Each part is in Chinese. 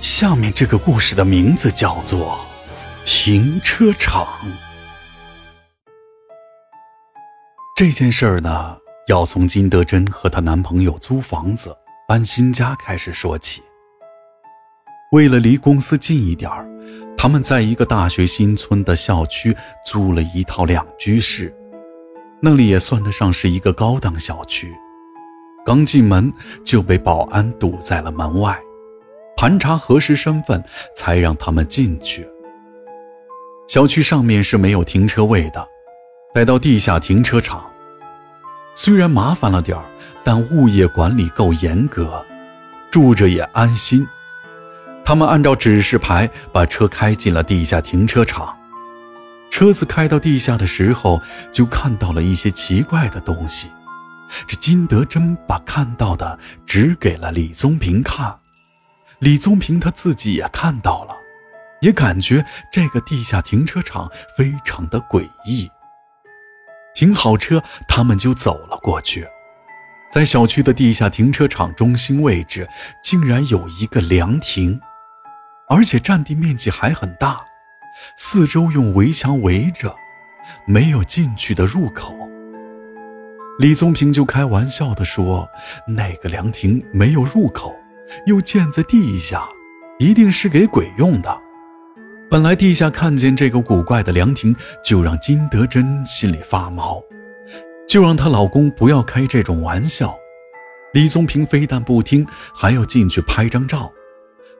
下面这个故事的名字叫做《停车场》。这件事儿呢，要从金德珍和她男朋友租房子、搬新家开始说起。为了离公司近一点儿，他们在一个大学新村的校区租了一套两居室，那里也算得上是一个高档小区。刚进门就被保安堵在了门外。盘查核实身份，才让他们进去。小区上面是没有停车位的，来到地下停车场，虽然麻烦了点儿，但物业管理够严格，住着也安心。他们按照指示牌把车开进了地下停车场。车子开到地下的时候，就看到了一些奇怪的东西。这金德珍把看到的指给了李宗平看。李宗平他自己也看到了，也感觉这个地下停车场非常的诡异。停好车，他们就走了过去。在小区的地下停车场中心位置，竟然有一个凉亭，而且占地面积还很大，四周用围墙围着，没有进去的入口。李宗平就开玩笑地说：“那个凉亭没有入口。”又建在地下，一定是给鬼用的。本来地下看见这个古怪的凉亭，就让金德珍心里发毛，就让她老公不要开这种玩笑。李宗平非但不听，还要进去拍张照。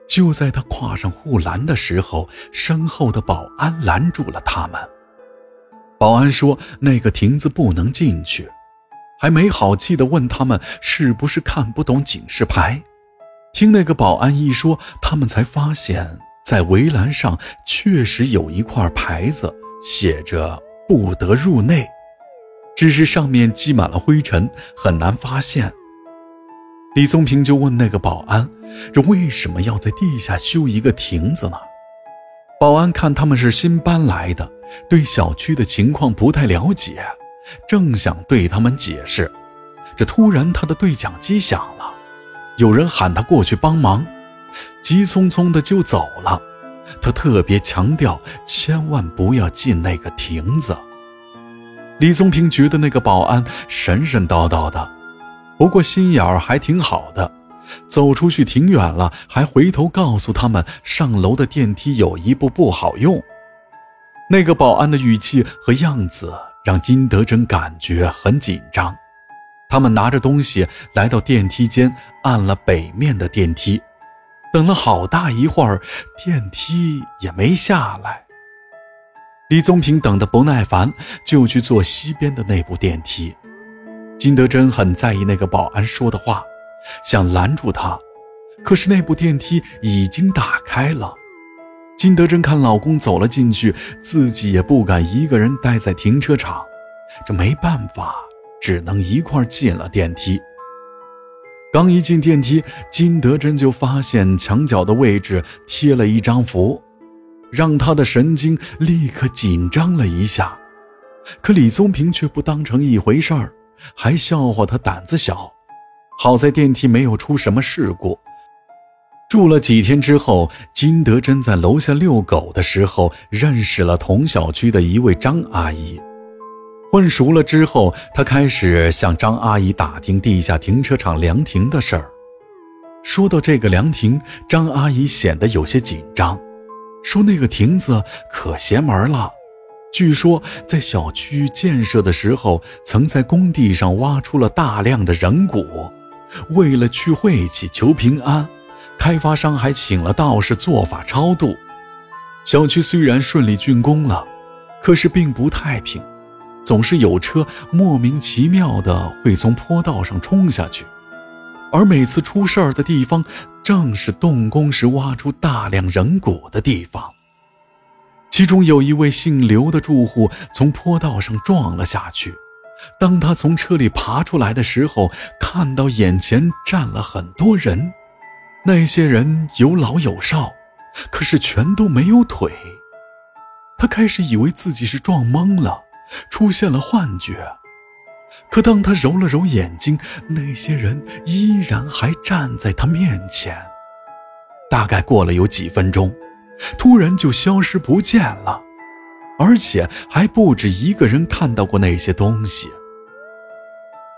就在他跨上护栏的时候，身后的保安拦住了他们。保安说：“那个亭子不能进去。”还没好气地问他们是不是看不懂警示牌。听那个保安一说，他们才发现，在围栏上确实有一块牌子，写着“不得入内”，只是上面积满了灰尘，很难发现。李宗平就问那个保安：“这为什么要在地下修一个亭子呢？”保安看他们是新搬来的，对小区的情况不太了解，正想对他们解释，这突然他的对讲机响了。有人喊他过去帮忙，急匆匆的就走了。他特别强调，千万不要进那个亭子。李宗平觉得那个保安神神叨叨的，不过心眼儿还挺好的。走出去挺远了，还回头告诉他们上楼的电梯有一部不好用。那个保安的语气和样子让金德珍感觉很紧张。他们拿着东西来到电梯间，按了北面的电梯，等了好大一会儿，电梯也没下来。李宗平等得不耐烦，就去坐西边的那部电梯。金德珍很在意那个保安说的话，想拦住他，可是那部电梯已经打开了。金德珍看老公走了进去，自己也不敢一个人待在停车场，这没办法。只能一块进了电梯。刚一进电梯，金德珍就发现墙角的位置贴了一张符，让他的神经立刻紧张了一下。可李宗平却不当成一回事儿，还笑话他胆子小。好在电梯没有出什么事故。住了几天之后，金德珍在楼下遛狗的时候认识了同小区的一位张阿姨。混熟了之后，他开始向张阿姨打听地下停车场凉亭的事儿。说到这个凉亭，张阿姨显得有些紧张，说那个亭子可邪门了。据说在小区建设的时候，曾在工地上挖出了大量的人骨，为了去晦气求平安，开发商还请了道士做法超度。小区虽然顺利竣工了，可是并不太平。总是有车莫名其妙的会从坡道上冲下去，而每次出事儿的地方，正是动工时挖出大量人骨的地方。其中有一位姓刘的住户从坡道上撞了下去，当他从车里爬出来的时候，看到眼前站了很多人，那些人有老有少，可是全都没有腿。他开始以为自己是撞懵了。出现了幻觉，可当他揉了揉眼睛，那些人依然还站在他面前。大概过了有几分钟，突然就消失不见了，而且还不止一个人看到过那些东西。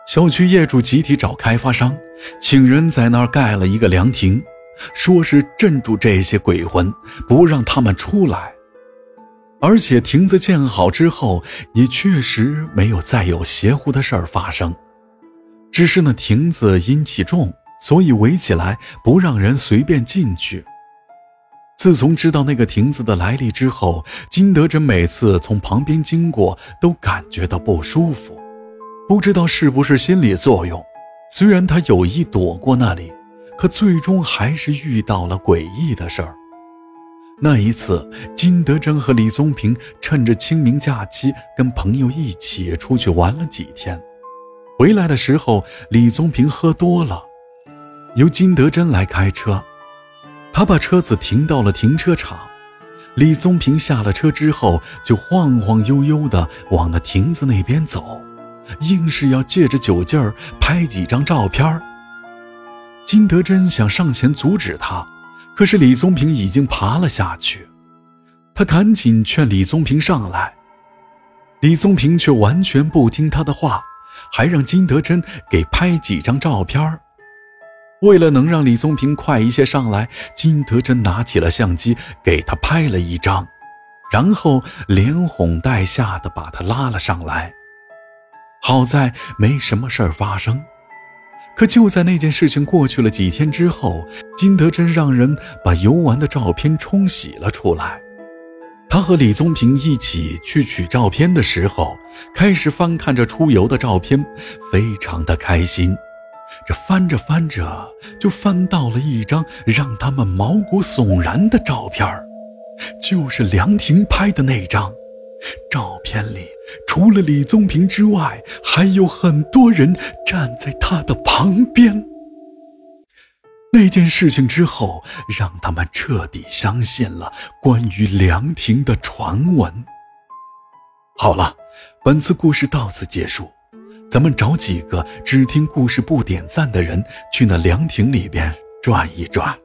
小区业主集体找开发商，请人在那儿盖了一个凉亭，说是镇住这些鬼魂，不让他们出来。而且亭子建好之后，也确实没有再有邪乎的事儿发生，只是那亭子阴气重，所以围起来不让人随便进去。自从知道那个亭子的来历之后，金德珍每次从旁边经过都感觉到不舒服，不知道是不是心理作用。虽然他有意躲过那里，可最终还是遇到了诡异的事儿。那一次，金德珍和李宗平趁着清明假期，跟朋友一起出去玩了几天。回来的时候，李宗平喝多了，由金德珍来开车。他把车子停到了停车场。李宗平下了车之后，就晃晃悠悠地往那亭子那边走，硬是要借着酒劲儿拍几张照片。金德珍想上前阻止他。可是李宗平已经爬了下去，他赶紧劝李宗平上来，李宗平却完全不听他的话，还让金德珍给拍几张照片为了能让李宗平快一些上来，金德珍拿起了相机给他拍了一张，然后连哄带吓的把他拉了上来。好在没什么事儿发生。可就在那件事情过去了几天之后，金德珍让人把游玩的照片冲洗了出来。他和李宗平一起去取照片的时候，开始翻看着出游的照片，非常的开心。这翻着翻着，就翻到了一张让他们毛骨悚然的照片就是梁婷拍的那张。照片里除了李宗平之外，还有很多人站在他的旁边。那件事情之后，让他们彻底相信了关于凉亭的传闻。好了，本次故事到此结束，咱们找几个只听故事不点赞的人，去那凉亭里边转一转。